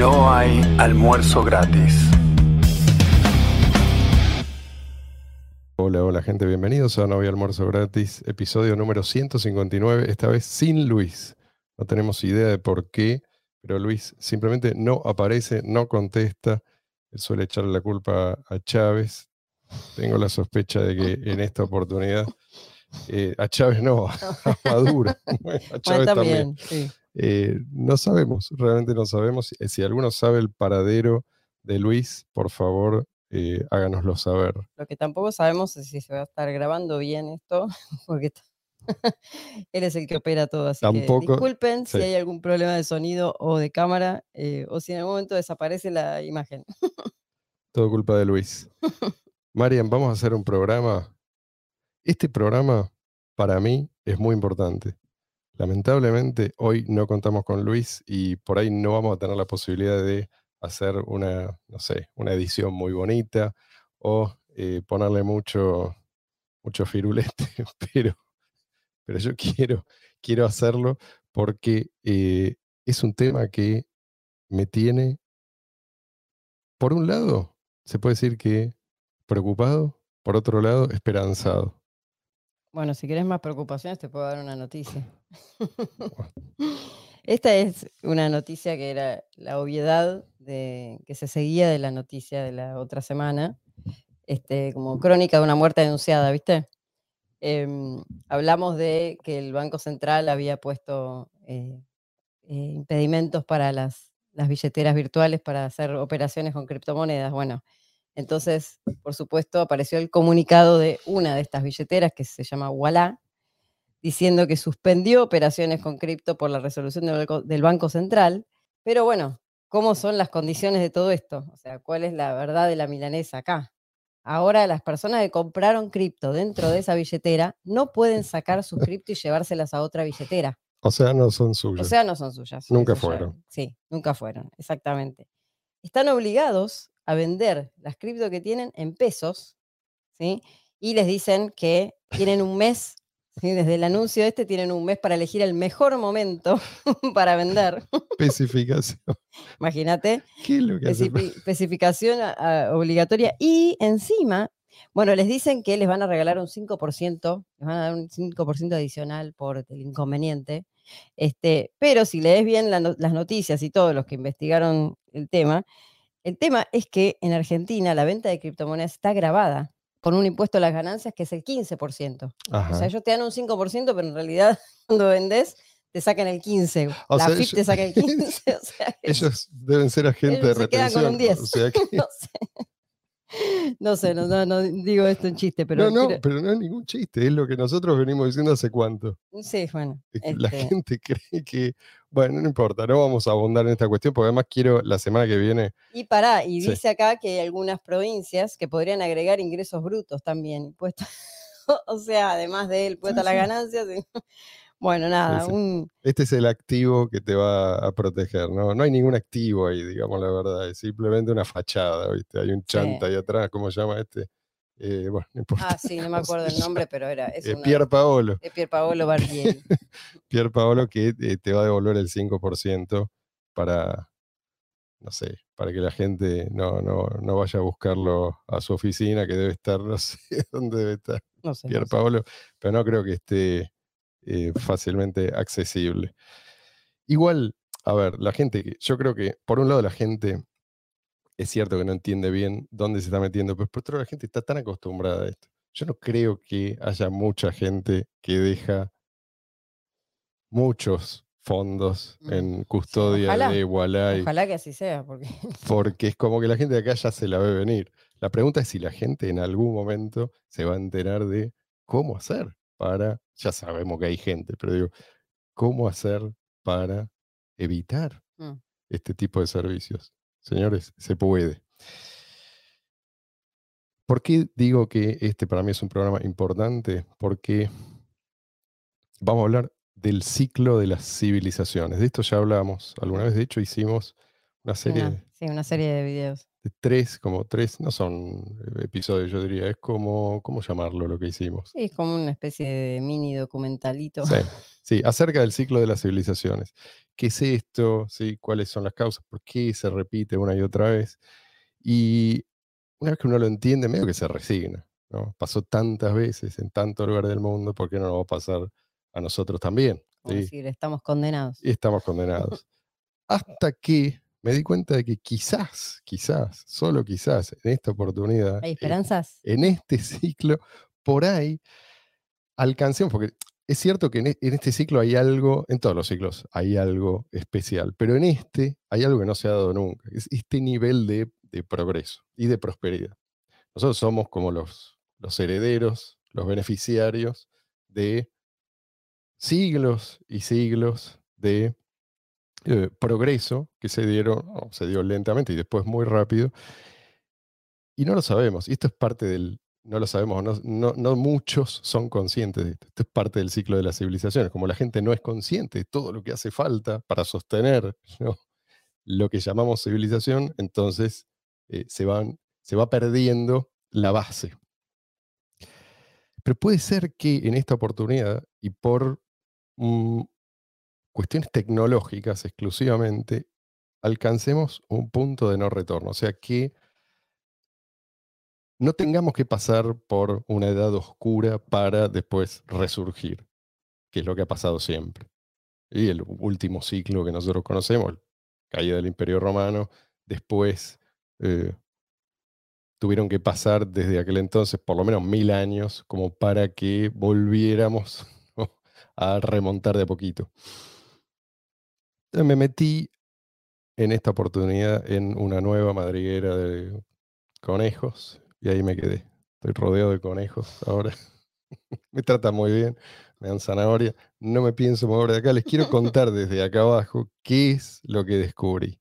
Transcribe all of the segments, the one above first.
No hay almuerzo gratis. Hola, hola gente, bienvenidos a No había almuerzo gratis, episodio número 159, esta vez sin Luis. No tenemos idea de por qué, pero Luis simplemente no aparece, no contesta. Él suele echarle la culpa a Chávez. Tengo la sospecha de que en esta oportunidad eh, a Chávez no, a Maduro. A Chávez también. Eh, no sabemos, realmente no sabemos. Si alguno sabe el paradero de Luis, por favor, eh, háganoslo saber. Lo que tampoco sabemos es si se va a estar grabando bien esto, porque él es el que opera todo. Así que disculpen si hay algún problema de sonido o de cámara, o si en algún momento desaparece la imagen. Todo culpa de Luis. Marian, vamos a hacer un programa este programa para mí es muy importante. Lamentablemente hoy no contamos con Luis y por ahí no vamos a tener la posibilidad de hacer una, no sé, una edición muy bonita o eh, ponerle mucho, mucho firulete, pero, pero yo quiero, quiero hacerlo porque eh, es un tema que me tiene, por un lado, se puede decir que preocupado, por otro lado, esperanzado. Bueno, si quieres más preocupaciones, te puedo dar una noticia. Esta es una noticia que era la obviedad de, que se seguía de la noticia de la otra semana, este, como crónica de una muerte denunciada, ¿viste? Em, hablamos de que el Banco Central había puesto eh, eh, impedimentos para las, las billeteras virtuales para hacer operaciones con criptomonedas. Bueno, entonces, por supuesto, apareció el comunicado de una de estas billeteras que se llama Walla, diciendo que suspendió operaciones con cripto por la resolución del Banco Central. Pero bueno, ¿cómo son las condiciones de todo esto? O sea, ¿cuál es la verdad de la milanesa acá? Ahora las personas que compraron cripto dentro de esa billetera no pueden sacar sus cripto y llevárselas a otra billetera. O sea, no son suyas. O sea, no son suyas. Nunca fueron. Sí, nunca fueron, exactamente. Están obligados a vender las cripto que tienen en pesos, ¿sí? Y les dicen que tienen un mes, desde el anuncio este tienen un mes para elegir el mejor momento para vender. Especificación. Imagínate. ¿Qué es lo que Especificación obligatoria. Y encima, bueno, les dicen que les van a regalar un 5%, les van a dar un 5% adicional por el inconveniente. Este, pero si lees bien las noticias y todos los que investigaron el tema, el tema es que en Argentina la venta de criptomonedas está grabada con un impuesto a las ganancias que es el 15%. O sea, ellos te dan un 5%, pero en realidad cuando vendes te sacan el 15. la FIP te saca el 15. ellos deben ser agentes de retención. Se quedan con un 10. no sé. No sé, no, digo esto en chiste, pero. No, no, pero no es ningún chiste, es lo que nosotros venimos diciendo hace cuánto. Sí, bueno. La este gente cree que. Bueno, no importa, no vamos a abundar en esta cuestión, porque además quiero la semana que viene. Y pará, y dice acá que hay algunas provincias que podrían agregar ingresos brutos también, o sea, además de él, puesto a las ganancias. Bueno, nada, Este es el activo que te va a proteger, ¿no? No hay ningún activo ahí, digamos la verdad, es simplemente una fachada, ¿viste? Hay un chanta ahí atrás, ¿cómo se llama este? Eh, bueno, no importa. Ah, sí, no me acuerdo el nombre, pero era... Es eh, Pier Paolo. Pier Paolo Barbieri. Pier Paolo que eh, te va a devolver el 5% para, no sé, para que la gente no, no, no, vaya a buscarlo a su oficina, que debe estar, no sé dónde debe estar. No sé, Pier Paolo, pero no creo que esté eh, fácilmente accesible. Igual, a ver, la gente, yo creo que por un lado la gente es cierto que no entiende bien dónde se está metiendo, pero por otro lado la gente está tan acostumbrada a esto. Yo no creo que haya mucha gente que deja muchos fondos mm, en custodia de Walai. Ojalá que así sea, porque... porque es como que la gente de acá ya se la ve venir. La pregunta es si la gente en algún momento se va a enterar de cómo hacer para, ya sabemos que hay gente, pero digo, ¿cómo hacer para evitar mm. este tipo de servicios? Señores, se puede. ¿Por qué digo que este para mí es un programa importante? Porque vamos a hablar del ciclo de las civilizaciones. De esto ya hablamos alguna vez, de hecho hicimos una serie... sí, una serie de videos. De tres, como tres, no son episodios, yo diría, es como, ¿cómo llamarlo lo que hicimos? Sí, es como una especie de mini documentalito. Sí, sí, acerca del ciclo de las civilizaciones. ¿Qué es esto? ¿Sí? ¿Cuáles son las causas? ¿Por qué se repite una y otra vez? Y una vez que uno lo entiende, medio que se resigna. ¿no? Pasó tantas veces en tanto lugar del mundo, ¿por qué no nos va a pasar a nosotros también? ¿sí? decir, estamos condenados. Y estamos condenados. Hasta que me di cuenta de que quizás, quizás, solo quizás, en esta oportunidad, ¿Hay eh, esperanzas? en este ciclo, por ahí alcancemos, porque es cierto que en, e- en este ciclo hay algo, en todos los ciclos hay algo especial, pero en este hay algo que no se ha dado nunca, es este nivel de, de progreso y de prosperidad. Nosotros somos como los, los herederos, los beneficiarios de siglos y siglos de eh, progreso que se dieron, se dio lentamente y después muy rápido, y no lo sabemos. Y esto es parte del, no lo sabemos, no, no- muchos son conscientes de esto. Esto es parte del ciclo de las civilizaciones. Como la gente no es consciente de todo lo que hace falta para sostener lo que llamamos civilización, entonces eh, se, van, se va perdiendo la base. Pero puede ser que en esta oportunidad y por mm, cuestiones tecnológicas exclusivamente, alcancemos un punto de no retorno. O sea, que no tengamos que pasar por una edad oscura para después resurgir, que es lo que ha pasado siempre. Y el último ciclo que nosotros conocemos, caída del Imperio Romano, después eh, tuvieron que pasar desde aquel entonces por lo menos mil años como para que volviéramos a remontar de a poquito. Me metí en esta oportunidad en una nueva madriguera de conejos y ahí me quedé. Estoy rodeado de conejos ahora. me tratan muy bien, me dan zanahoria. No me pienso mover de acá. Les quiero contar desde acá abajo qué es lo que descubrí.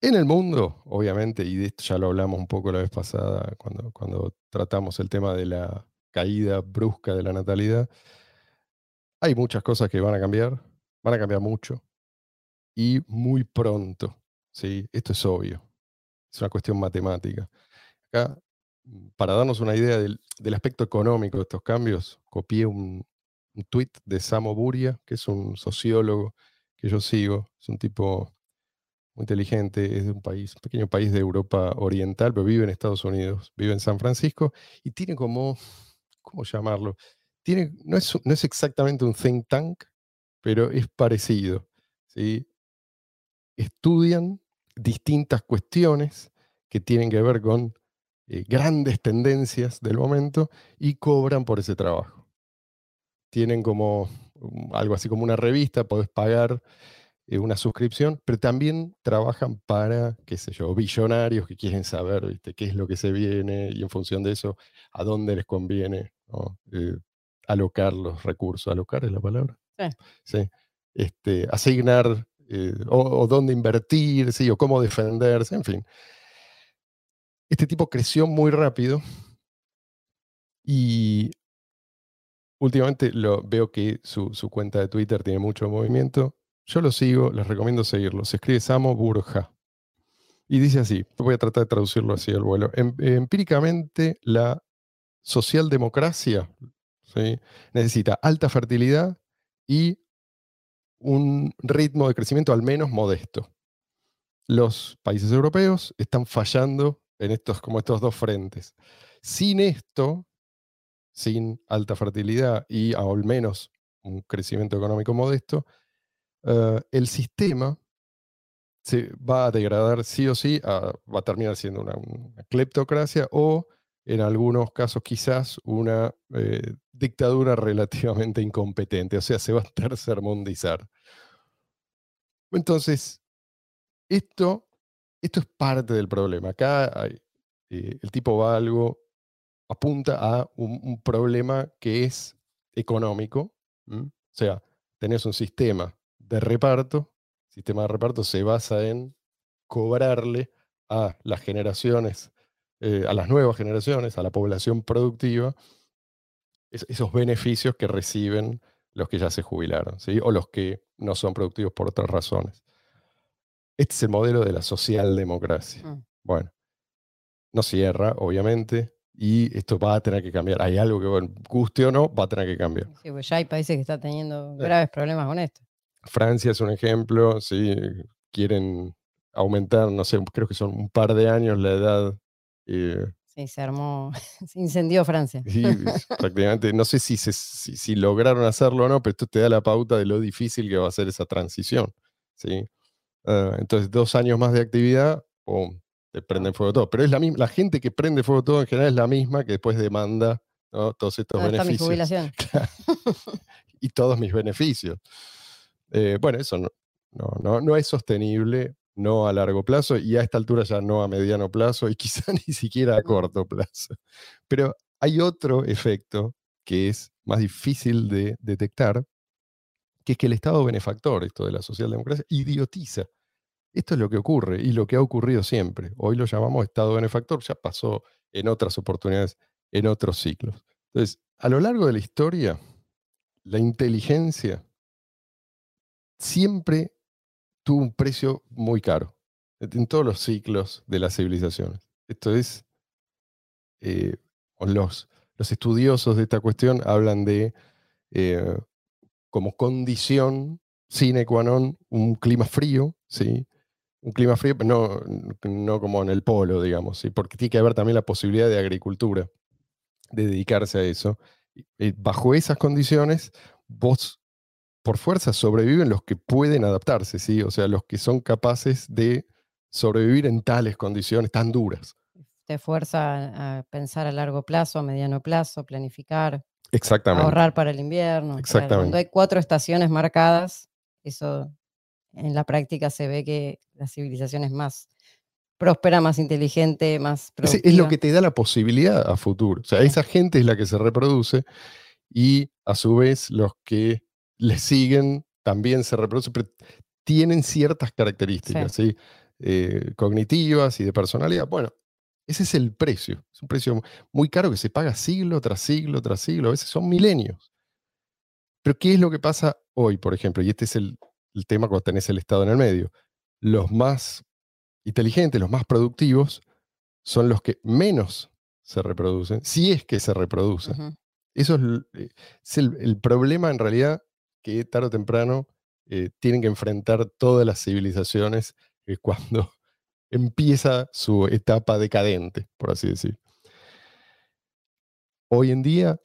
En el mundo, obviamente, y de esto ya lo hablamos un poco la vez pasada cuando, cuando tratamos el tema de la caída brusca de la natalidad, hay muchas cosas que van a cambiar, van a cambiar mucho y muy pronto. ¿sí? Esto es obvio, es una cuestión matemática. Acá, mm, para darnos una idea del, del aspecto económico de estos cambios, copié un, un tuit de Samo Buria, que es un sociólogo que yo sigo, es un tipo muy inteligente, es de un país, un pequeño país de Europa Oriental, pero vive en Estados Unidos, vive en San Francisco y tiene como, ¿cómo llamarlo? Tiene, no, es, no es exactamente un think tank, pero es parecido. ¿sí? Estudian distintas cuestiones que tienen que ver con eh, grandes tendencias del momento y cobran por ese trabajo. Tienen como um, algo así como una revista, podés pagar eh, una suscripción, pero también trabajan para, qué sé yo, billonarios que quieren saber ¿viste? qué es lo que se viene y en función de eso, a dónde les conviene. Eh, alocar los recursos. ¿Alocar es la palabra? Sí. Este, asignar eh, o, dónde invertir, sí, o cómo defenderse, en fin. Este tipo creció muy rápido y últimamente lo, veo que su, su cuenta de Twitter tiene mucho movimiento. Yo lo sigo, les recomiendo seguirlo. Se escribe Samo Burja. Y dice así, voy a tratar de traducirlo así al vuelo. Em- empíricamente, la socialdemocracia necesita alta fertilidad y un ritmo de crecimiento al menos modesto. Los países europeos están fallando en estos, como estos dos frentes. Sin esto, sin alta fertilidad y al menos un crecimiento económico modesto, eh, el sistema se va a degradar sí o sí, va a terminar siendo una, una cleptocracia o en algunos casos quizás una eh, dictadura relativamente incompetente, o sea, se va a tercermundizar. Entonces, esto, esto es parte del problema. Acá eh, el tipo va algo, apunta a un, problema que es económico. O sea, tenés un sistema de reparto. El sistema de reparto se basa en cobrarle a las generaciones, eh, a las nuevas generaciones, a la población productiva, es- esos beneficios que reciben los que ya se jubilaron, ¿sí? o los que no son productivos por otras razones. Este es el modelo de la socialdemocracia. Mm. Bueno, no cierra, obviamente, y esto va a tener que cambiar. Hay algo que, bueno, guste o no, va a tener que cambiar. Sí, pues ya hay países que están teniendo Sí. graves problemas con esto. Francia es un ejemplo, sí, quieren aumentar, no sé, creo que son un par de años la edad. Eh, Sí, se armó, se incendió Francia. es prácticamente, no sé si, se- si, si lograron hacerlo o no, pero esto te da la pauta de lo difícil que va a ser esa transición. ¿sí? Ah, entonces, dos años más de actividad, pum, te prenden fuego todo. Pero es la misma, la gente que prende fuego todo en general es la misma que después demanda ¿no? todos estos ¿Dónde está mi beneficios. jubilación? y todos mis beneficios. Eh, bueno, eso no, no, no, no es sostenible, no a largo plazo y a esta altura ya no a mediano plazo y quizá ni siquiera a corto plazo. Pero hay otro efecto que es más difícil de detectar, que es que el Estado benefactor, esto de la socialdemocracia, idiotiza. Esto es lo que ocurre y lo que ha ocurrido siempre. Hoy lo llamamos Estado benefactor, ya pasó en otras oportunidades, en otros ciclos. Entonces, a lo largo de la historia, la inteligencia siempre tuvo un precio muy caro en todos los ciclos de las civilizaciones. Esto es, eh, los, estudiosos de esta cuestión hablan de eh, como condición sine qua non un clima frío, ¿sí? Un clima frío, pero no, no como en el polo, digamos, ¿sí? porque tiene que haber también la posibilidad de agricultura, de dedicarse a eso. Y, eh, bajo esas condiciones, vos por fuerza sobreviven los que pueden adaptarse, ¿sí? O sea, los que son capaces de sobrevivir en tales condiciones tan duras. Te fuerza a pensar a largo plazo, a mediano plazo, planificar, Exactamente. ahorrar para el invierno. Exactamente. Cuando hay cuatro estaciones marcadas, eso en la práctica se ve que la civilización es más próspera, más inteligente, más productiva. es lo que te da la posibilidad a futuro. O sea, esa gente es la que se reproduce y a su vez los que le siguen también se reproducen, pero tienen ciertas características ¿sí? Eh, cognitivas y de personalidad. Bueno, ese es el precio. Es un precio muy caro que se paga siglo tras siglo tras siglo. A veces son milenios. Pero ¿qué es lo que pasa hoy, por ejemplo? Y este es el, el tema cuando tenés el Estado en el medio. Los más inteligentes, los más productivos, son los que menos se reproducen, si es que se reproducen. Eso es, eh, es el, el problema en realidad que tarde o temprano eh, tienen que enfrentar todas las civilizaciones eh, cuando empieza su etapa decadente, por así decir. Hoy en día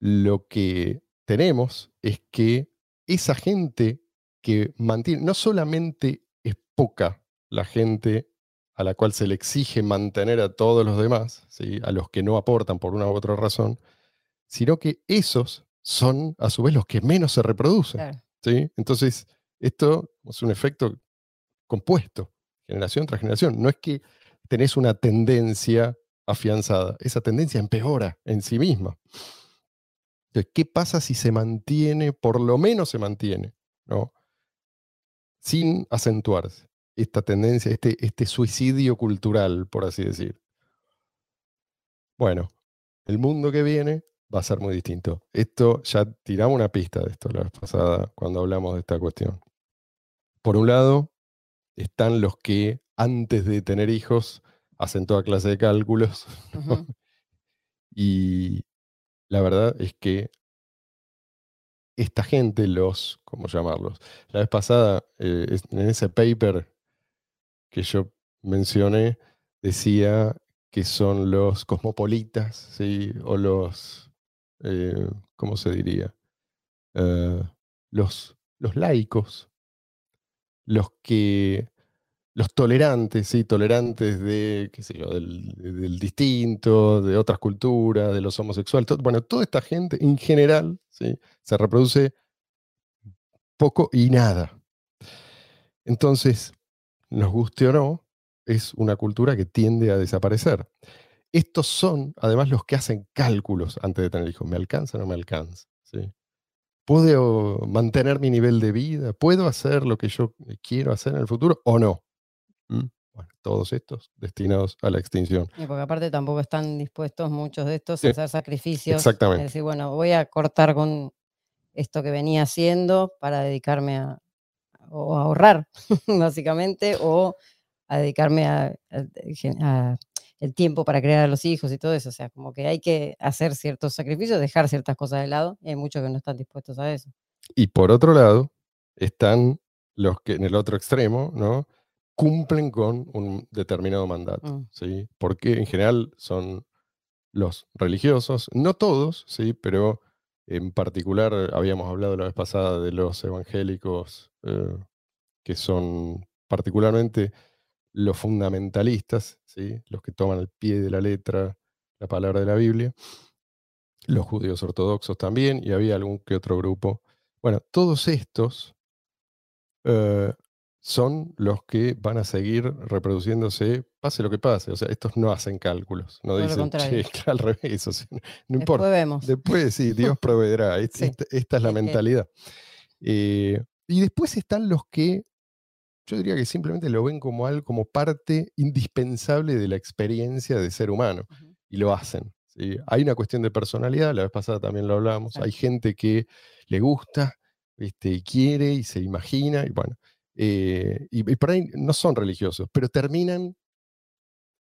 lo que tenemos es que esa gente que mantiene, no solamente es poca la gente a la cual se le exige mantener a todos los demás, ¿sí? a los que no aportan por una u otra razón, sino que esos son a su vez los que menos se reproducen. Claro. ¿sí? Entonces, esto es un efecto compuesto, generación tras generación. No es que tenés una tendencia afianzada, esa tendencia empeora en sí misma. Entonces, ¿qué pasa si se mantiene, por lo menos se mantiene, ¿no? sin acentuarse esta tendencia, este, este suicidio cultural, por así decir? Bueno, el mundo que viene va a ser muy distinto. Esto ya tiramos una pista de esto la vez pasada cuando hablamos de esta cuestión. Por un lado, están los que antes de tener hijos hacen toda clase de cálculos y la verdad es que esta gente, los, ¿cómo llamarlos? La vez pasada, eh, en ese paper que yo mencioné, decía que son los cosmopolitas, ¿sí? O los, eh, ¿cómo se diría? Eh, los, los laicos, los que, los tolerantes, ¿sí? Tolerantes de, qué sé yo, del, de- del distinto, de otras culturas, de los homosexuales. bueno, toda esta gente en general, ¿sí? Se reproduce poco y nada. Entonces, nos guste o no, es una cultura que tiende a desaparecer. Estos son, además, los que hacen cálculos antes de tener hijos. ¿Me alcanza o no me alcanza? ¿Sí? ¿Puedo mantener mi nivel de vida? ¿Puedo hacer lo que yo quiero hacer en el futuro o no? ¿Mm? Bueno, todos estos destinados a la extinción. Y porque aparte tampoco están dispuestos muchos de estos Sí, a hacer sacrificios. exactamente. Es decir, bueno, voy a cortar con esto que venía haciendo para dedicarme a, o ahorrar, básicamente, o a dedicarme a, el tiempo para crear a los hijos y todo eso. O sea, como que hay que hacer ciertos sacrificios, dejar ciertas cosas de lado, y hay muchos que no están dispuestos a eso. Y por otro lado, están los que en el otro extremo, ¿no? Cumplen con un determinado mandato, Mm. ¿sí? Porque en general son los religiosos, no todos, ¿sí? Pero en particular habíamos hablado la vez pasada de los evangélicos eh, que son particularmente los fundamentalistas, ¿sí? los que toman al pie de la letra la palabra de la Biblia, los judíos ortodoxos también, y había algún que otro grupo. Bueno, todos estos eh, son los que van a seguir reproduciéndose, pase lo que pase. O sea, estos no hacen cálculos, no dicen, che, al revés, o sea, no Después importa. vemos. Después sí, Dios proveerá. Sí. Esta, esta es la mentalidad. Eh, y después están los que yo diría que simplemente lo ven como algo, como parte indispensable de la experiencia de ser humano Ujú. y lo hacen. ¿sí? Hay una cuestión de personalidad, la vez pasada también lo hablábamos. Hay gente que le gusta, este, y quiere y se imagina, y bueno, eh, y, y por ahí no son religiosos, pero terminan,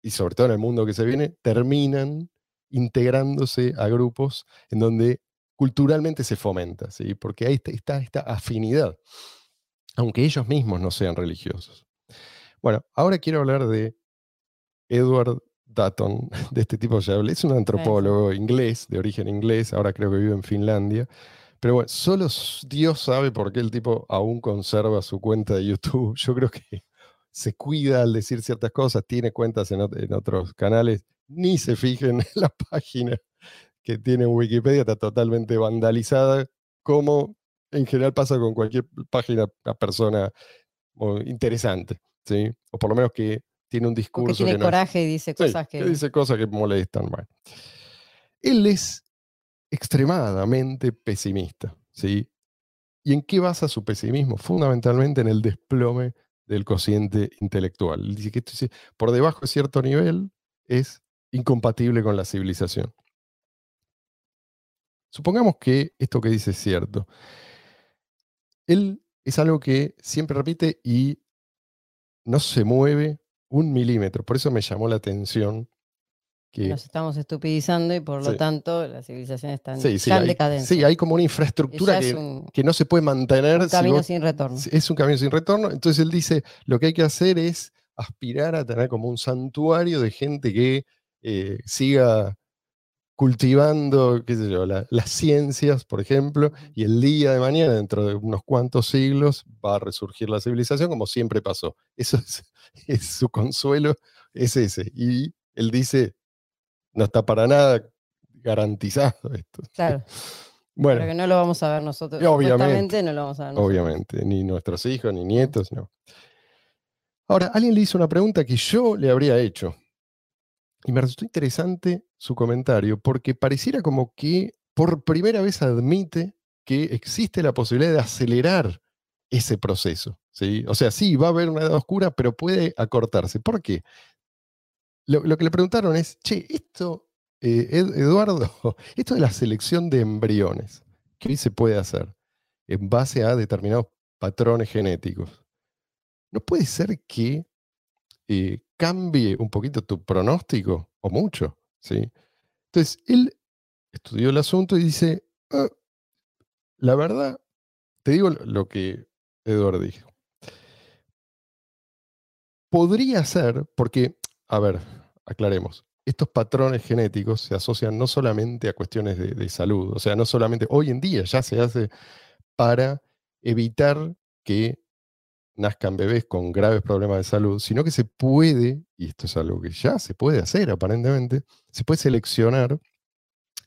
y sobre todo en el mundo que se viene, terminan integrándose a grupos en donde culturalmente se fomenta, ¿sí? porque ahí está, está esta afinidad, aunque ellos mismos no sean religiosos. Bueno, ahora quiero hablar de Edward Dutton, de este tipo ya hablé. Es un antropólogo inglés, de origen inglés, ahora creo que vive en Finlandia. Pero bueno, solo Dios sabe por qué el tipo aún conserva su cuenta de YouTube. Yo creo que se cuida al decir ciertas cosas, tiene cuentas en, en otros canales, ni se fijen en la página que tiene en Wikipedia, está totalmente vandalizada, como en general pasa con cualquier página, una persona interesante, ¿sí? O por lo menos que tiene un discurso tiene que no es- coraje y dice Sí, cosas que... dice cosas que molestan. Bueno. Él es extremadamente pesimista, ¿sí? ¿Y en qué basa su pesimismo? Fundamentalmente en el desplome del cociente intelectual. Él Dice que esto es- por debajo de cierto nivel es incompatible con la civilización. Supongamos que esto que dice es cierto. Él es algo que siempre repite y no se mueve un milímetro. Por eso me llamó la atención que Nos estamos estupidizando y por lo Sí. tanto la civilización está en, Sí, sí, hay, decadencia. sí, hay como una infraestructura que, es un, que no se puede mantener. un si camino vos- sin retorno. es un camino sin retorno. Entonces él dice, lo que hay que hacer es aspirar a tener como un santuario de gente que eh, siga cultivando, qué sé yo, la- las ciencias, por ejemplo, y el día de mañana, dentro de unos cuantos siglos, va a resurgir la civilización como siempre pasó. Eso es, es su consuelo, es ese. Y él dice, no está para nada garantizado esto. Claro, Bueno, pero que no lo vamos a ver nosotros. Obviamente, no lo vamos a ver nosotros. obviamente, ni nuestros hijos, ni nietos, no. Ahora, alguien le hizo una pregunta que yo le habría hecho. Y me resultó interesante su comentario, porque pareciera como que por primera vez admite que existe la posibilidad de acelerar ese proceso. ¿sí? O sea, sí, va a haber una edad oscura, pero puede acortarse. ¿Por qué? Lo, que le preguntaron es, che, esto, eh, Ed- Eduardo, esto de la selección de embriones, ¿qué se puede hacer en base a determinados patrones genéticos? ¿No puede ser que eh, cambie un poquito tu pronóstico o mucho? ¿sí? Entonces, él estudió el asunto y dice, "Ah, la verdad, te digo lo- que Eduardo dijo. Podría ser, porque, a ver, aclaremos, estos patrones genéticos se asocian no solamente a cuestiones de salud, o sea, no solamente, hoy en día ya se hace para evitar que nazcan bebés con graves problemas de salud, sino que se puede, y esto es algo que ya se puede hacer aparentemente, se puede seleccionar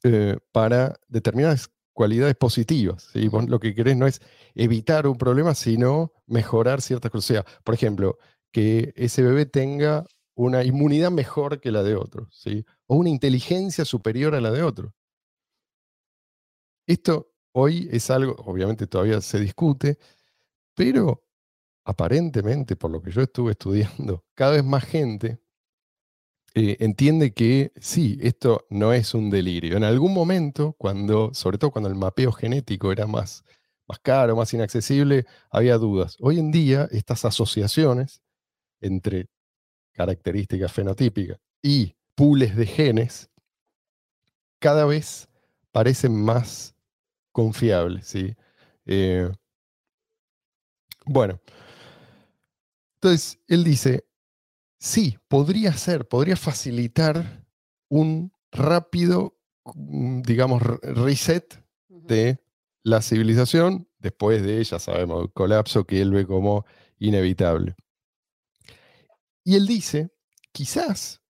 eh, para determinadas cualidades positivas. ¿sí? Vos lo que querés no es evitar un problema, sino mejorar ciertas cosas. O sea, por ejemplo, que ese bebé tenga una inmunidad mejor que la de otro, ¿sí? o una inteligencia superior a la de otro. Esto hoy es algo, obviamente todavía se discute, pero aparentemente, por lo que yo estuve estudiando, cada vez más gente eh, entiende que sí, esto no es un delirio. En algún momento, cuando, sobre todo cuando el mapeo genético era más, más caro, más inaccesible, había dudas. Hoy en día, estas asociaciones entre características fenotípicas y pools de genes cada vez parecen más confiables. ¿sí? Eh, bueno, entonces él dice, sí, podría ser, podría facilitar un rápido, mm, digamos, reset de la civilización después de, ya sabemos, el colapso que él ve como inevitable. Y él dice, quizás,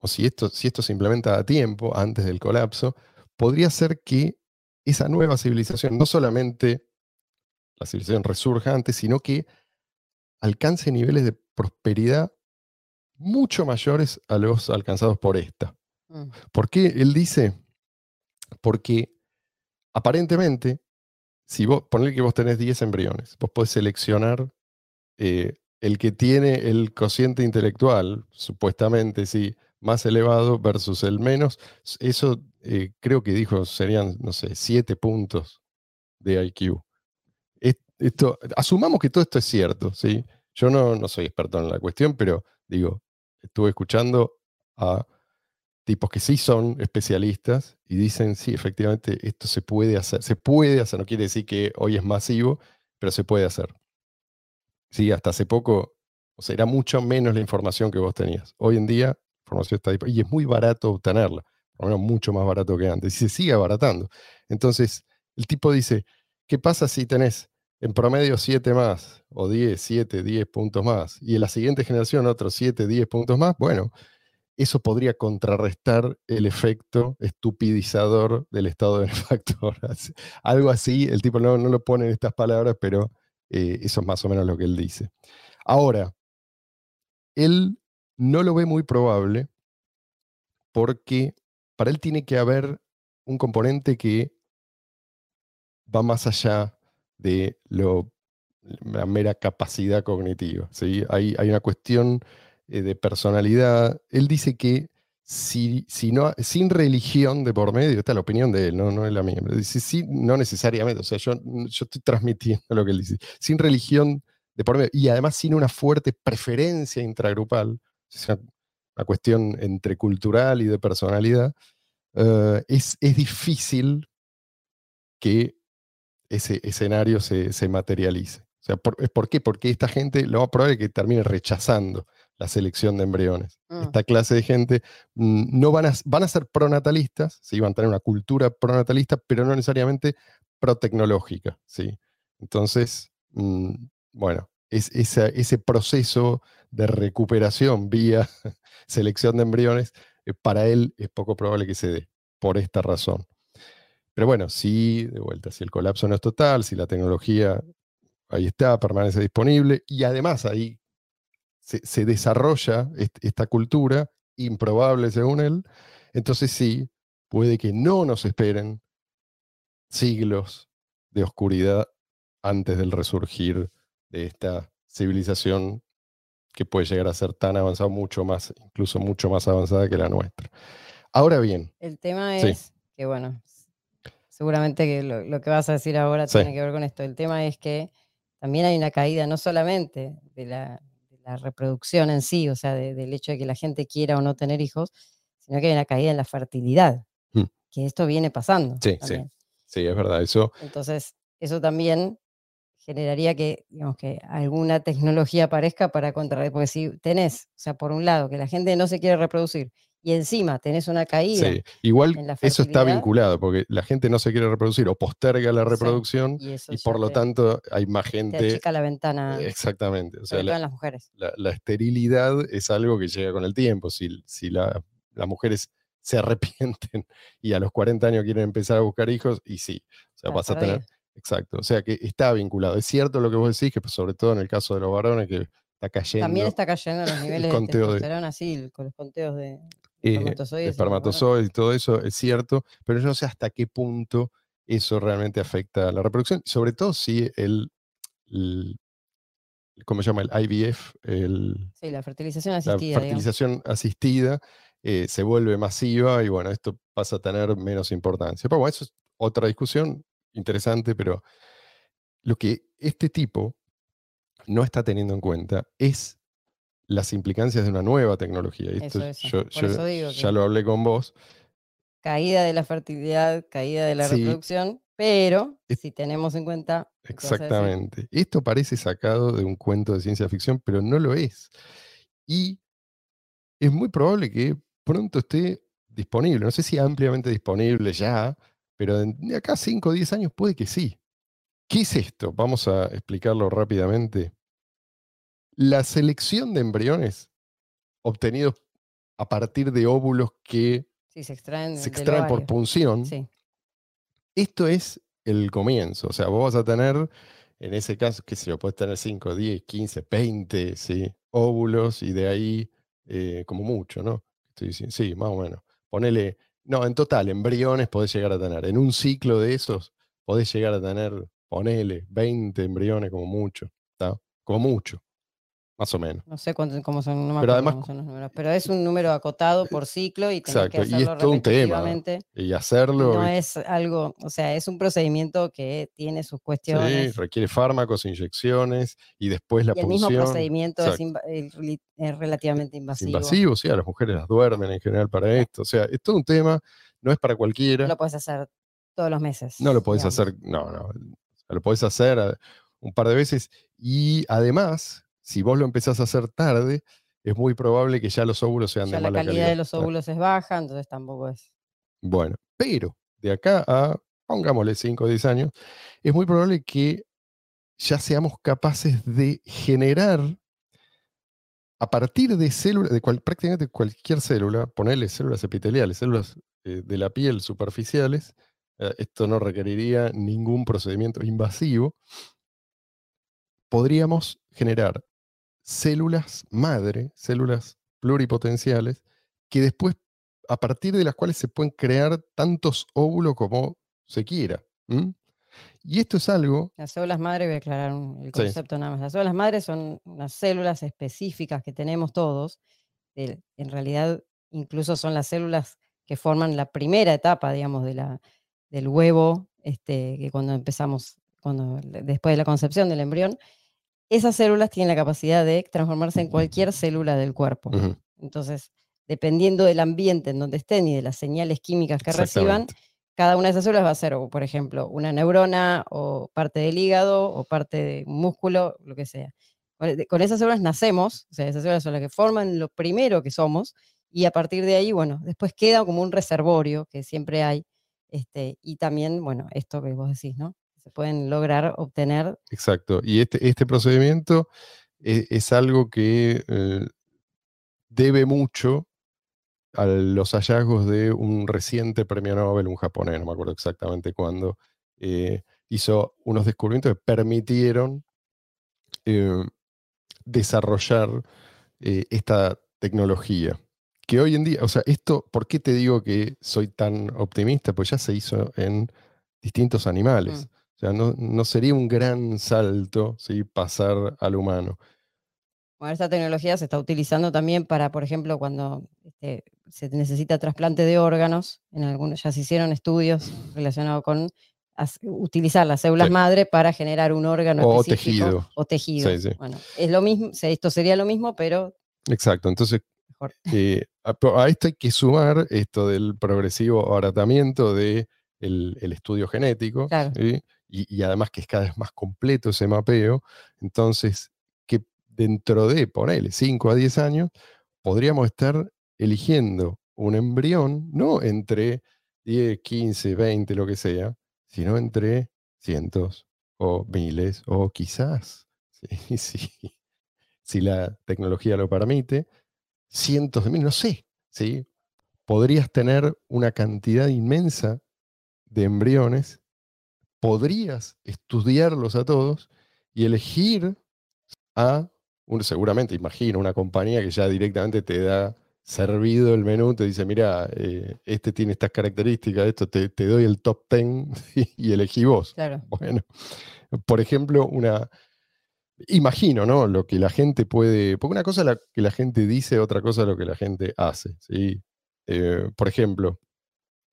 o si esto, si esto se implementa a tiempo, antes del colapso, podría ser que esa nueva civilización, no solamente la civilización resurja antes, sino que alcance niveles de prosperidad mucho mayores a los alcanzados por esta. Mm. ¿Por qué él dice? Porque aparentemente, si vos, ponle que vos tenés 10 embriones, vos podés seleccionar eh, el que tiene el cociente intelectual, supuestamente, sí, más elevado versus el menos. Eso eh, creo que dijo serían, no sé, 7 puntos de IQ esto, asumamos que todo esto es cierto, ¿sí? Yo no, no soy experto en la cuestión, pero digo, estuve escuchando a tipos que sí son especialistas y dicen, sí, efectivamente, esto se puede hacer. Se puede hacer, no quiere decir que hoy es masivo, pero se puede hacer. Sí, hasta hace poco, o sea, era mucho menos la información que vos tenías. Hoy en día, la información está disponible y es muy barato obtenerla, por lo menos mucho más barato que antes, y se sigue abaratando. Entonces, el tipo dice, ¿qué pasa si tenés en promedio 7 más, o 10, 7, 10 puntos más, y en la siguiente generación otros 7, 10 puntos más, bueno, eso podría contrarrestar el efecto estupidizador del estado benefactor. Algo así, el tipo no, no, lo pone en estas palabras, pero eh, eso es más o menos lo que él dice. Ahora, él no lo ve muy probable porque para él tiene que haber un componente que va más allá de la mera capacidad cognitiva. ¿sí? Hay, hay una cuestión eh, de personalidad. Él dice que si, si no, sin religión de por medio, esta es la opinión de él, no, no es la mía, dice, sí, no necesariamente, o sea, yo, yo estoy transmitiendo lo que él dice, sin religión de por medio, y además sin una fuerte preferencia intragrupal, o sea, una cuestión entre cultural y de personalidad, eh, es, es difícil que ese escenario se, se materialice. O sea, por, ¿por qué? Porque esta gente lo más probable es que termine rechazando la selección de embriones. Mm. Esta clase de gente mm, no van a, van a ser pronatalistas, ¿sí? van a tener una cultura pronatalista, pero no necesariamente protecnológica. ¿sí? Entonces, mm, bueno, es, ese proceso de recuperación vía selección de embriones, eh, para él es poco probable que se dé, por esta razón. Pero bueno, si de vuelta, si el colapso no es total, si la tecnología ahí está, permanece disponible, y además ahí se, desarrolla esta cultura, improbable según él, entonces sí, puede que no nos esperen siglos de oscuridad antes del resurgir de esta civilización que puede llegar a ser tan avanzada, mucho más, incluso mucho más avanzada que la nuestra. Ahora bien. El tema es que, bueno, seguramente que lo, que vas a decir ahora tiene que ver con esto. El tema es que también hay una caída no solamente de la, reproducción en sí, o sea, del hecho de que la gente quiera o no tener hijos, sino que hay una caída en la fertilidad, mm. que esto viene pasando. Sí, sí, sí, es verdad. Eso. Entonces, eso también generaría que, digamos, que alguna tecnología aparezca para contrarrestar, porque si tenés, o sea, por un lado, que la gente no se quiere reproducir y encima tenés una caída. Sí, igual eso está vinculado, porque la gente no se quiere reproducir o posterga la reproducción y, por lo tanto hay más gente. Te achica la ventana. Exactamente. O sea, la, las mujeres. La, esterilidad es algo que llega con el tiempo. Si, si las mujeres se arrepienten y a los 40 años quieren empezar a buscar hijos, y sí, o sea, vas a tener. Exacto, o sea que está vinculado. Es cierto lo que vos decís, que sobre todo en el caso de los varones, que está cayendo. También está cayendo los niveles de testosterona, sí, con los conteos de, eh, espermatozoides, y todo eso es cierto, pero yo no sé hasta qué punto eso realmente afecta a la reproducción, sobre todo si el, ¿cómo se llama? El IVF, el, sí, la fertilización asistida. La fertilización asistida eh, se vuelve masiva y bueno, esto pasa a tener menos importancia. Pero bueno, eso es otra discusión interesante, pero lo que este tipo no está teniendo en cuenta es las implicancias de una nueva tecnología. Y Eso, esto eso. yo, Por yo eso digo ya que- lo hablé con vos. Caída de la fertilidad, caída de la Sí. reproducción, pero Es- si tenemos en cuenta. Exactamente. Esto parece sacado de un cuento de ciencia ficción, pero no lo es. Y es muy probable que pronto esté disponible. No sé si ampliamente disponible ya, pero de acá a 5 o 10 años puede que sí. ¿Qué es esto? Vamos a explicarlo rápidamente. La selección de embriones obtenidos a partir de óvulos que Sí, se extraen. se del extraen por punción, Sí, esto es el comienzo. O sea, vos vas a tener, en ese caso, que si lo puedes tener 5, 10, 15, 20 ¿sí? óvulos y de ahí, eh, como mucho, ¿no? Estoy diciendo, sí, más o menos. Ponele, no, en total, embriones podés llegar a tener. En un ciclo de esos, podés llegar a tener, ponele, 20 embriones como mucho, ¿está? Como mucho, más o menos. no sé cuántos, cómo son, no Pero además cómo son los números, pero es un número acotado por ciclo y tenés que Exacto, y es hacerlo todo un tema. Y hacerlo, No es algo, o sea, es un procedimiento que tiene sus sí, cuestiones. requiere fármacos, inyecciones y después la y el mismo procedimiento es, Exacto. es relativamente invasivo. invasivo, sí, a las mujeres las duermen en general para esto. O sea, es todo un tema, no es para No cualquiera. lo puedes hacer todos los meses. No lo podés digamos. hacer, no, no. Lo podés hacer a- un par de veces. Y además, si vos lo empezás a hacer tarde, es muy probable que ya los óvulos sean Ya de la mala calidad calidad. de los óvulos es baja, entonces tampoco es. Bueno, pero de acá a, pongámosle 5 o 10 años, es muy probable que ya seamos capaces de generar a partir de células, de cual- prácticamente cualquier célula, ponerle células epiteliales, células eh, de la piel superficiales, eh, esto no requeriría ningún procedimiento invasivo, podríamos generar células madre, células pluripotenciales, que después, a partir de las cuales se pueden crear tantos óvulos como se quiera. Y esto es algo, Las células madre, voy a aclarar un- el Sí. concepto nada más. Las células madre son unas células específicas que tenemos todos. en realidad, incluso son las células que forman la primera etapa, digamos, de la, del huevo, este, que cuando empezamos, cuando, después de la concepción del embrión, esas células tienen la capacidad de transformarse en cualquier célula del cuerpo. Entonces, dependiendo del ambiente en donde estén y de las señales químicas que reciban, cada una de esas células va a ser, o, por ejemplo, una neurona o parte del hígado o parte de un músculo, lo que sea. Con esas células nacemos, o sea, esas células son las que forman lo primero que somos, y a partir de ahí, bueno, después queda como un reservorio que siempre hay, este, y también, bueno, esto que vos decís, ¿no? Se pueden lograr obtener exacto. Y este, este procedimiento e- es, algo que eh, debe mucho a los hallazgos de un reciente premio Nobel, un japonés, no me acuerdo exactamente cuándo, eh, hizo unos descubrimientos que permitieron eh, desarrollar esta tecnología. Que hoy en día, o sea, esto, ¿por qué te digo que soy tan optimista? Pues ya se hizo en distintos animales. Mm. O sea, no, no sería un gran salto ¿sí? pasar al humano. Bueno, esta tecnología se está utilizando también para, por ejemplo, cuando este, se necesita trasplante de órganos, en algunos ya se hicieron estudios relacionados con utilizar las células Sí. madre para generar un órgano O específico tejido. o tejido. Sí, sí. Bueno, es lo mismo, esto sería lo mismo, pero Exacto. Entonces, eh, a esto hay que sumar esto del progresivo abaratamiento del de el estudio genético. Claro. Y además que es cada vez más completo ese mapeo. Entonces, que dentro de, ponele, 5 a 10 años, podríamos estar eligiendo un embrión, no entre 10, 15, 20, lo que sea, sino entre cientos o miles o quizás, sí, sí, si la tecnología lo permite, cientos de miles, no sé, ¿sí? podrías tener una cantidad inmensa de embriones, podrías estudiarlos a todos y elegir a, un, seguramente, imagino, una compañía que ya directamente te da servido el menú, te dice, mira, eh, este tiene estas características, esto te, te doy el top 10 y elegí vos. Claro. Bueno, por ejemplo, una... Imagino, ¿no? Lo que la gente puede... Porque una cosa es la que la gente dice, otra cosa es lo que la gente hace, ¿sí? Eh, por ejemplo,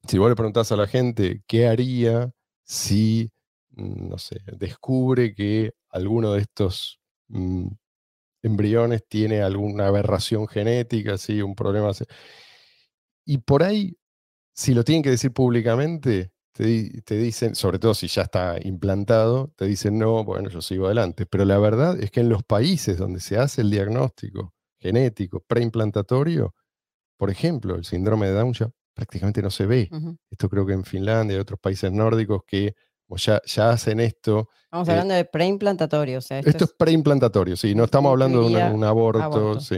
si vos le preguntás a la gente qué haría si mm, no sé, descubre que alguno de estos mm, embriones tiene alguna aberración genética, ¿sí? un problema. Y por ahí, si lo tienen que decir públicamente, te, te, dicen, sobre todo si ya está implantado, te dicen, no, bueno, yo sigo adelante. Pero la verdad es que en los países donde se hace el diagnóstico genético preimplantatorio, por ejemplo, el síndrome de Down ya prácticamente no se ve. Esto creo que en Finlandia y otros países nórdicos que ya, ya hacen esto. Estamos hablando de preimplantatorio. esto, es, preimplantatorio, sí, no estamos hablando de un aborto. Sí.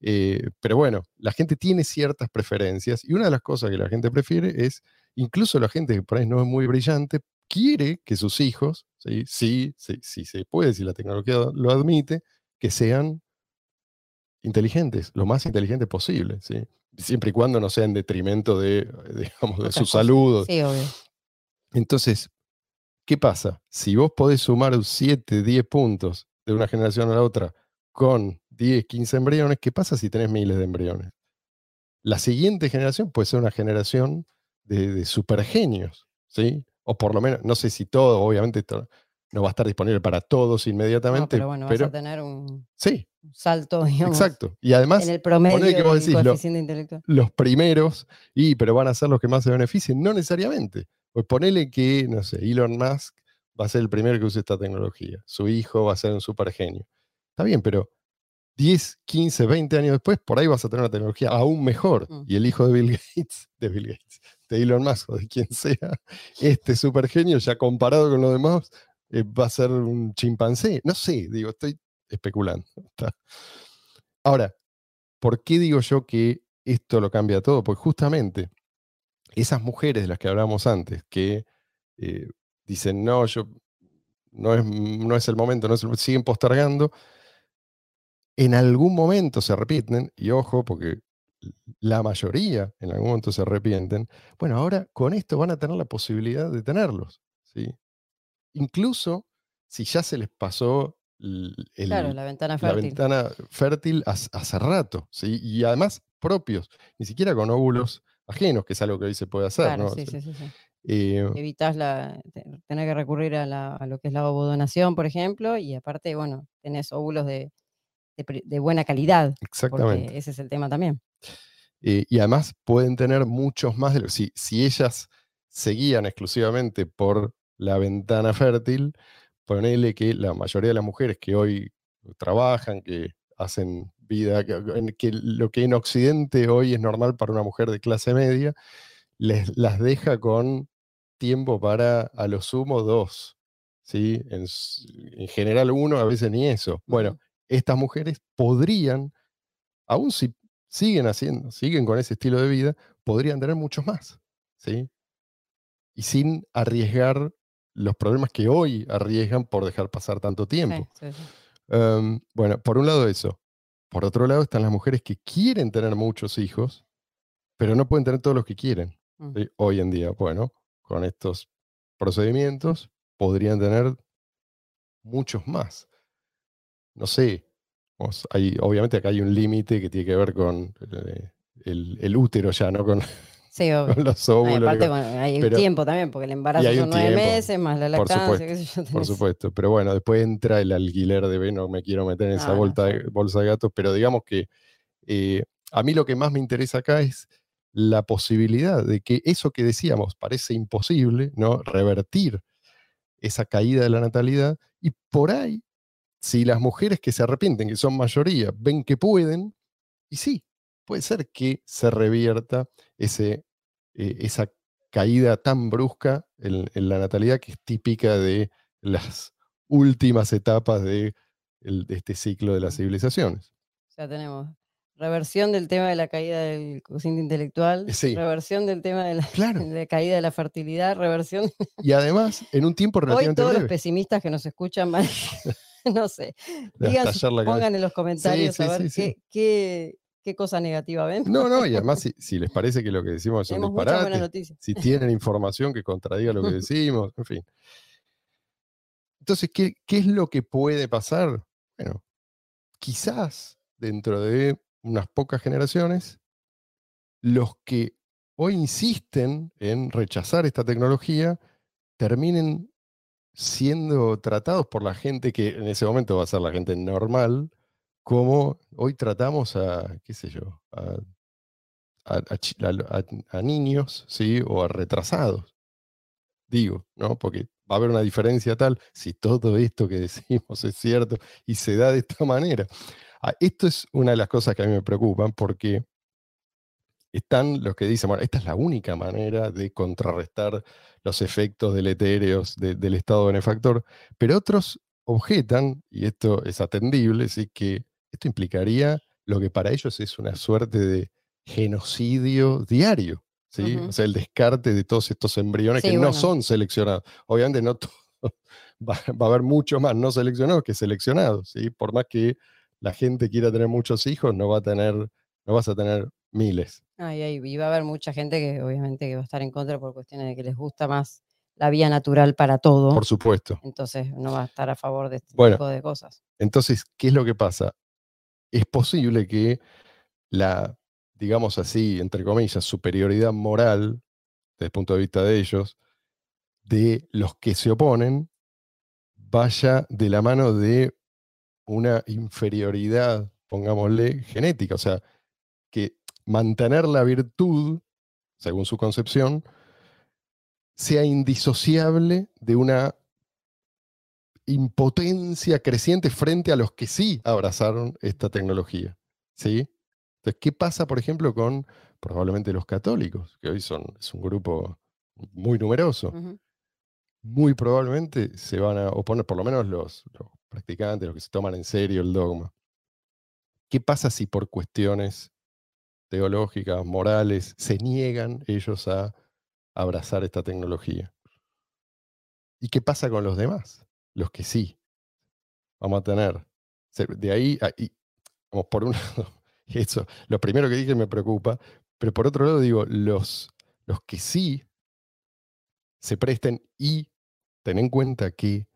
Eh, pero bueno, la gente tiene ciertas preferencias y una de las cosas que la gente prefiere es, incluso la gente que por ahí no es muy brillante, quiere que sus hijos, sí, sí, sí, sí se puede, si la tecnología lo admite, que sean inteligentes, lo más inteligentes posible, ¿sí? siempre y cuando no sea en detrimento de, digamos, de su salud. Sí, obvio. Entonces, ¿qué pasa? Si vos podés sumar 7, 10 puntos de una generación a la otra con 10, 15 embriones, ¿qué pasa si tenés miles de embriones? La siguiente generación puede ser una generación de, de supergenios, ¿sí? O por lo menos, no sé si todo, obviamente no va a estar disponible para todos inmediatamente. pero bueno, vas a tener un, sí, salto, digamos. Exacto. Y además, en el promedio que vos decís, los primeros, y pero van a ser los que más se beneficien, no necesariamente. Pues ponele que, no sé, Elon Musk va a ser el primero que use esta tecnología. Su hijo va a ser un super genio. Está bien, pero 10, 15, 20 años después, por ahí vas a tener una tecnología aún mejor. Mm. Y el hijo de Bill Gates, de Bill Gates, de Elon Musk o de quien sea, este super genio, ya comparado con los demás, eh, va a ser un chimpancé. No sé, digo, estoy especulando. Ahora, ¿por qué digo yo que esto lo cambia todo? Porque justamente esas mujeres de las que hablábamos antes, que eh, dicen, no, yo no es, no es el momento, no siguen postergando, en algún momento se arrepienten, y ojo, porque la mayoría en algún momento se arrepienten, bueno, ahora con esto van a tener la posibilidad de tenerlos. ¿sí? Incluso si ya se les pasó la ventana fértil, la ventana fértil hace, rato, ¿sí? y además propios, ni siquiera con óvulos ajenos, que es algo que hoy se puede hacer. ¿no? sí, sí, sí, eh, Evitas la, tener que recurrir a, lo que es la ovodonación, por ejemplo, y aparte, bueno, tenés óvulos de, buena calidad. Exactamente. ese es el tema también. Eh, y además pueden tener muchos más de los. Si, si ellas seguían exclusivamente por la ventana fértil, ponele que la mayoría de las mujeres que hoy trabajan, que hacen vida, que, lo que en Occidente hoy es normal para una mujer de clase media, les, las deja con tiempo para a lo sumo dos. ¿sí? En, general uno, a veces ni eso. Bueno, estas mujeres podrían, aún si siguen haciendo, siguen con ese estilo de vida, podrían tener muchos más. ¿sí? Y sin arriesgar los problemas que hoy arriesgan por dejar pasar tanto tiempo. Em, bueno, por un lado eso. Por otro lado están las mujeres que quieren tener muchos hijos, pero no pueden tener todos los que quieren. Mm. Hoy en día, bueno, con estos procedimientos podrían tener muchos más. No sé, hay, obviamente acá hay un límite que tiene que ver con eh, el, el, útero ya, ¿no? Con, Sí, obvio. los óvulos. aparte, hay un tiempo también, porque el embarazo son nueve meses, más la lactancia, qué sé yo. Por supuesto, pero bueno, después entra el alquiler de, no me quiero meter en esa bolsa, de, bolsa de gatos, pero digamos que eh, a mí lo que más me interesa acá es la posibilidad de que eso que decíamos parece imposible, ¿no? Revertir esa caída de la natalidad y por ahí, si las mujeres que se arrepienten, que son mayoría, ven que pueden, y sí, puede ser que se revierta ese, eh, esa caída tan brusca en, la natalidad que es típica de las últimas etapas de, este ciclo de las civilizaciones. Ya tenemos reversión del tema de la caída del cociente intelectual, reversión del tema de la, caída de la fertilidad, reversión. Y además, en un tiempo relativamente Hoy todos los pesimistas que nos escuchan, no sé, digan, pongan en los comentarios a ver qué, qué cosa negativa ven. No, no, y además si, les parece que lo que decimos son disparates, si tienen información que contradiga lo que decimos, en fin. Entonces, ¿qué, ¿qué es lo que puede pasar? Bueno, quizás dentro de unas pocas generaciones, los que hoy insisten en rechazar esta tecnología terminen siendo tratados por la gente que en ese momento va a ser la gente normal, como hoy tratamos a, qué sé yo, a, niños, ¿sí? O a retrasados. Digo, ¿no? Porque va a haber una diferencia tal si todo esto que decimos es cierto y se da de esta manera. Ah, esto es una de las cosas que a mí me preocupan porque están los que dicen, bueno, esta es la única manera de contrarrestar los efectos deletéreos del estado benefactor, pero otros objetan, y esto es atendible, ¿sí? que esto implicaría lo que para ellos es una suerte de genocidio diario, ¿sí? O sea, el descarte de todos estos embriones que no son seleccionados. Obviamente no va, va, a haber mucho más no seleccionados que seleccionados, ¿sí? Por más que la gente quiera tener muchos hijos, no va a tener, no vas a tener miles. y va a haber mucha gente que obviamente que va a estar en contra por cuestiones de que les gusta más la vía natural para todo. Por supuesto. Entonces no va a estar a favor de este tipo de cosas. Entonces, ¿qué es lo que pasa? Es posible que la, digamos así, entre comillas, superioridad moral, desde el punto de vista de ellos, de los que se oponen, vaya de la mano de una inferioridad, pongámosle, genética. O sea, que mantener la virtud, según su concepción, sea indisociable de una impotencia creciente frente a los que sí abrazaron esta tecnología. ¿sí? Entonces, ¿qué pasa, por ejemplo, con probablemente los católicos, que hoy son, es un grupo muy numeroso? Muy probablemente se van a oponer, por lo menos los, los practicantes, los que se toman en serio el dogma. ¿Qué pasa si por cuestiones teológicas, morales, se niegan ellos a abrazar esta tecnología? ¿Y qué pasa con los demás? Los que sí. Vamos a tener. De ahí, vamos por un lado, eso, lo primero que dije me preocupa, pero por otro lado digo, los, los que sí se presten y ten en cuenta que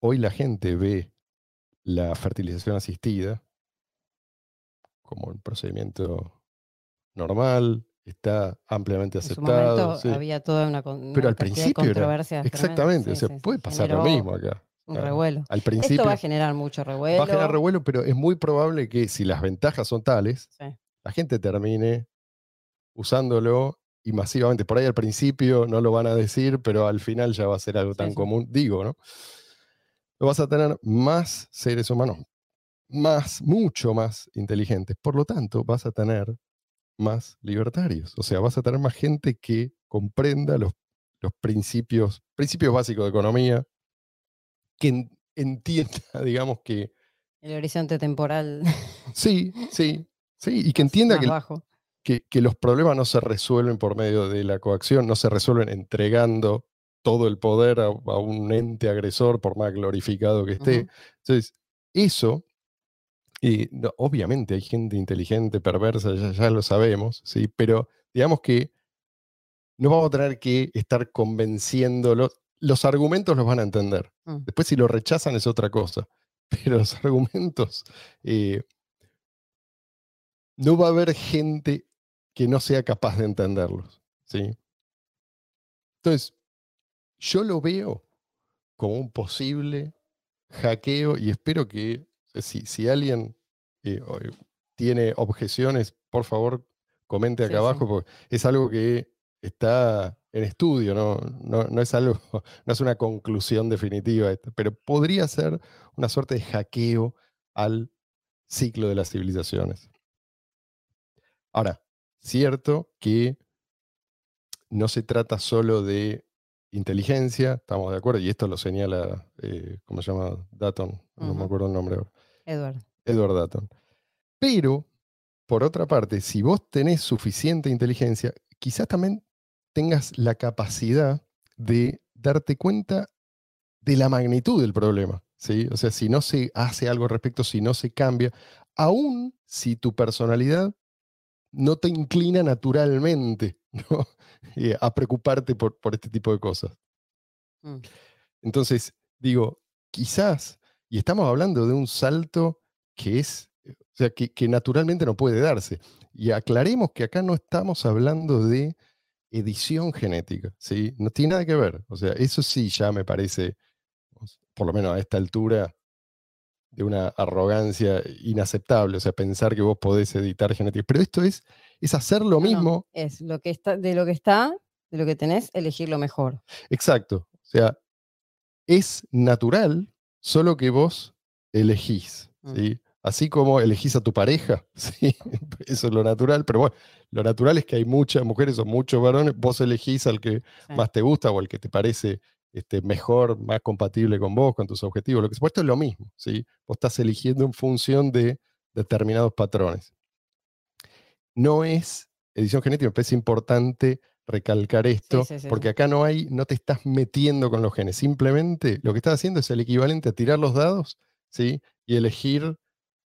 hoy la gente ve la fertilización asistida como un procedimiento normal, está ampliamente aceptado. había toda una, Pero al principio controversia. exactamente, puede pasar lo mismo acá. Un revuelo. Al principio, Esto va a generar mucho revuelo. Va a generar revuelo, pero es muy probable que si las ventajas son tales, la gente termine usándolo y masivamente. Por ahí al principio no lo van a decir, pero al final ya va a ser algo tan común. Digo, ¿no? Vas a tener más seres humanos más, mucho más inteligentes. Por lo tanto, vas a tener más libertarios. O sea, vas a tener más gente que comprenda los, los principios, principios básicos de economía, que entienda, digamos, que... El horizonte temporal. Sí, sí, sí, y que entienda que, que, los problemas no se resuelven por medio de la coacción, no se resuelven entregando todo el poder a, un ente agresor, por más glorificado que esté. Entonces, eso y obviamente hay gente inteligente, perversa, ya, lo sabemos, ¿sí? pero digamos que no vamos a tener que estar convenciéndolos. Los argumentos los van a entender. Mm. Después si lo rechazan es otra cosa. Pero los argumentos, eh, no va a haber gente que no sea capaz de entenderlos. ¿sí? Entonces, yo lo veo como un posible hackeo y espero que si, alguien eh, tiene objeciones, por favor, comente acá abajo, porque es algo que está en estudio, ¿no? No, es algo, no es una conclusión definitiva, pero podría ser una suerte de hackeo al ciclo de las civilizaciones. Ahora, cierto que no se trata solo de inteligencia, estamos de acuerdo, y esto lo señala, eh, ¿cómo se llama? Datton, no me acuerdo el nombre ahora. Edward. Edward Datton. Pero, por otra parte, si vos tenés suficiente inteligencia, quizás también tengas la capacidad de darte cuenta de la magnitud del problema. ¿sí? O sea, si no se hace algo al respecto, si no se cambia, aún si tu personalidad no te inclina naturalmente eh, a preocuparte por, por, este tipo de cosas. Mm. Entonces, digo, quizás y estamos hablando de un salto que es, o sea, que, naturalmente no puede darse. Y aclaremos que acá no estamos hablando de edición genética, ¿sí? No tiene nada que ver. O sea, eso sí ya me parece, por lo menos a esta altura, de una arrogancia inaceptable. O sea, pensar que vos podés editar genética. Pero esto es, es hacer lo mismo. es lo que está, de lo que está, de lo que tenés, elegir lo mejor. Exacto. O sea, es natural, solo que vos elegís. Mm. ¿sí? Así como elegís a tu pareja, ¿sí? eso es lo natural, pero bueno, lo natural es que hay muchas mujeres o muchos varones, vos elegís al que Sí. más te gusta o al que te parece este, mejor, más compatible con vos, con tus objetivos. Lo que supuesto es lo mismo, ¿sí? Vos estás eligiendo en función de determinados patrones. No es edición genética, me parece importante recalcar esto, sí, sí, porque acá no hay, no te estás metiendo con los genes, simplemente lo que estás haciendo es el equivalente a tirar los dados, ¿sí? Y elegir,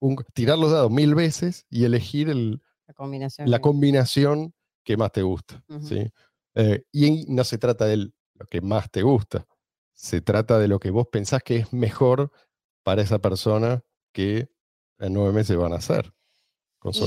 un, tirar los dados mil veces y elegir el, La combinación. la que- combinación que más te gusta. ¿sí? Eh, y no se trata de lo que más te gusta, se trata de lo que vos pensás que es mejor para esa persona que en nueve meses van a hacer.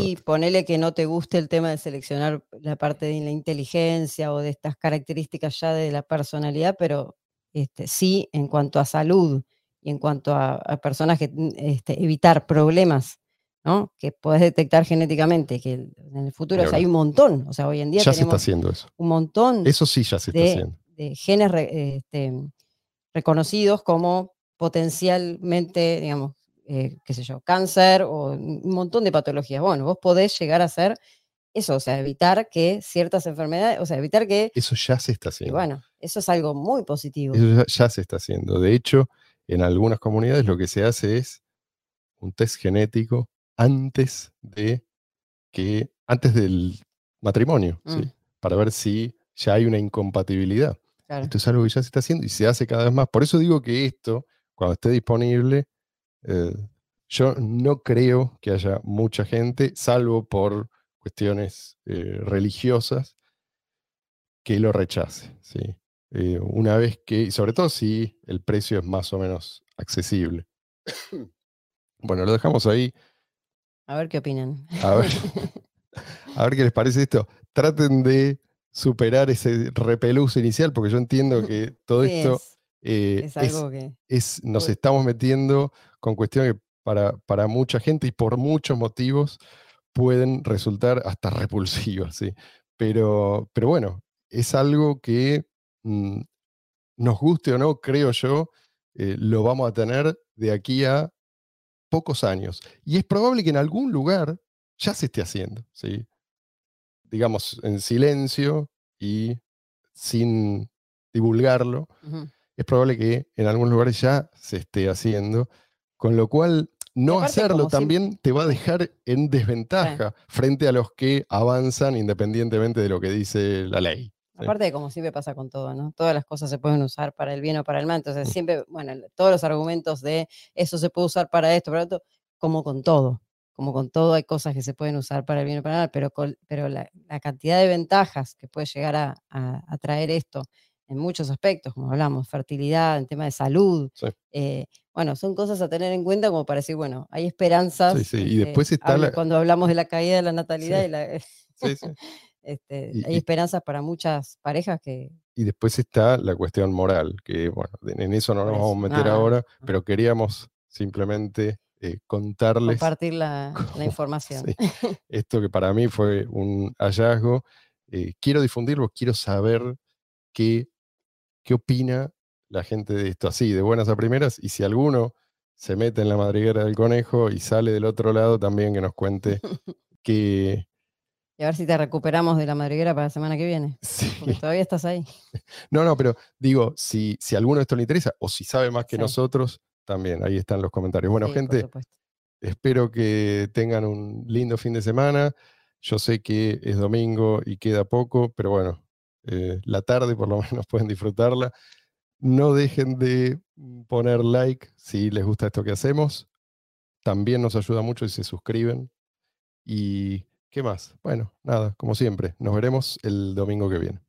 Y ponele que no te guste el tema de seleccionar la parte de la inteligencia o de estas características ya de la personalidad, pero este, sí en cuanto a salud y en cuanto a, a personas que mm, este, evitar problemas, ¿no? Que podés detectar genéticamente, que en el futuro o sea, hablar. hay un montón, o sea, hoy en día Ya se está haciendo eso. un montón Eso sí ya se está de, haciendo. de genes re- este, reconocidos como potencialmente, digamos, eh, qué sé yo, cáncer o un montón de patologías. Bueno, vos podés llegar a hacer eso, o sea, evitar que ciertas enfermedades, o sea, evitar que, Eso ya se está y haciendo. bueno, eso es algo muy positivo. Eso ya, se está haciendo. De hecho, en algunas comunidades lo que se hace es un test genético antes de que, antes del matrimonio, ¿sí? Mm. para ver si ya hay una incompatibilidad. Claro. Esto es algo que ya se está haciendo y se hace cada vez más. Por eso digo que esto, cuando esté disponible, eh, yo no creo que haya mucha gente, salvo por cuestiones eh, religiosas, que lo rechace. ¿sí? Eh, una vez que, y sobre todo si el precio es más o menos accesible. Bueno, lo dejamos ahí. A ver qué opinan. A ver, a ver qué les parece esto. Traten de superar ese repelús inicial, porque yo entiendo que todo Sí, esto es, eh, es es, algo que... es- nos Uy. estamos metiendo con cuestiones que para, para mucha gente y por muchos motivos pueden resultar hasta repulsivas, ¿sí? Pero, pero bueno, es algo que mm, nos guste o no, creo yo, eh, lo vamos a tener de aquí a pocos años. Y es probable que en algún lugar ya se esté haciendo, ¿sí? digamos, en silencio y sin divulgarlo es probable que en algunos lugares ya se esté haciendo, con lo cual no aparte, hacerlo también te va a dejar en desventaja frente a los que avanzan independientemente de lo que dice la ley. Aparte de como siempre pasa con todo, ¿no? Todas las cosas se pueden usar para el bien o para el mal. Entonces, Mm. siempre, bueno, todos los argumentos de eso se puede usar para esto, para esto, como con todo. Como con todo, hay cosas que se pueden usar para el bien o para el mal, pero, col- pero la, la cantidad de ventajas que puede llegar a, a- a traer esto en muchos aspectos, como hablamos, fertilidad, en tema de salud, Sí. eh, bueno, son cosas a tener en cuenta como para decir, bueno, hay esperanzas. Sí, sí, y este, después está hablo- la- Cuando hablamos de la caída de la natalidad y la, este, Y- hay y- esperanzas para muchas parejas que, Y después está la cuestión moral, que bueno, en eso no nos Por vamos a meter Ah, ahora, ah. pero queríamos simplemente eh, contarles compartir la, la cómo- información. sí, esto que para mí fue un hallazgo. Eh, quiero difundirlo, quiero saber qué, qué opina la gente de esto así, de buenas a primeras, y si alguno se mete en la madriguera del conejo y sale del otro lado, también que nos cuente que Y a ver si te recuperamos de la madriguera para la semana que viene. sí. Porque todavía estás ahí. No, no, pero digo, si, si a alguno de esto le interesa o si sabe más que Sí. nosotros, también ahí están los comentarios. Bueno, Sí, gente, espero que tengan un lindo fin de semana. Yo sé que es domingo y queda poco, pero bueno, eh, la tarde por lo menos pueden disfrutarla. No dejen de poner like si les gusta esto que hacemos. También nos ayuda mucho si se suscriben. ¿Y qué más? Bueno, nada, como siempre, nos veremos el domingo que viene.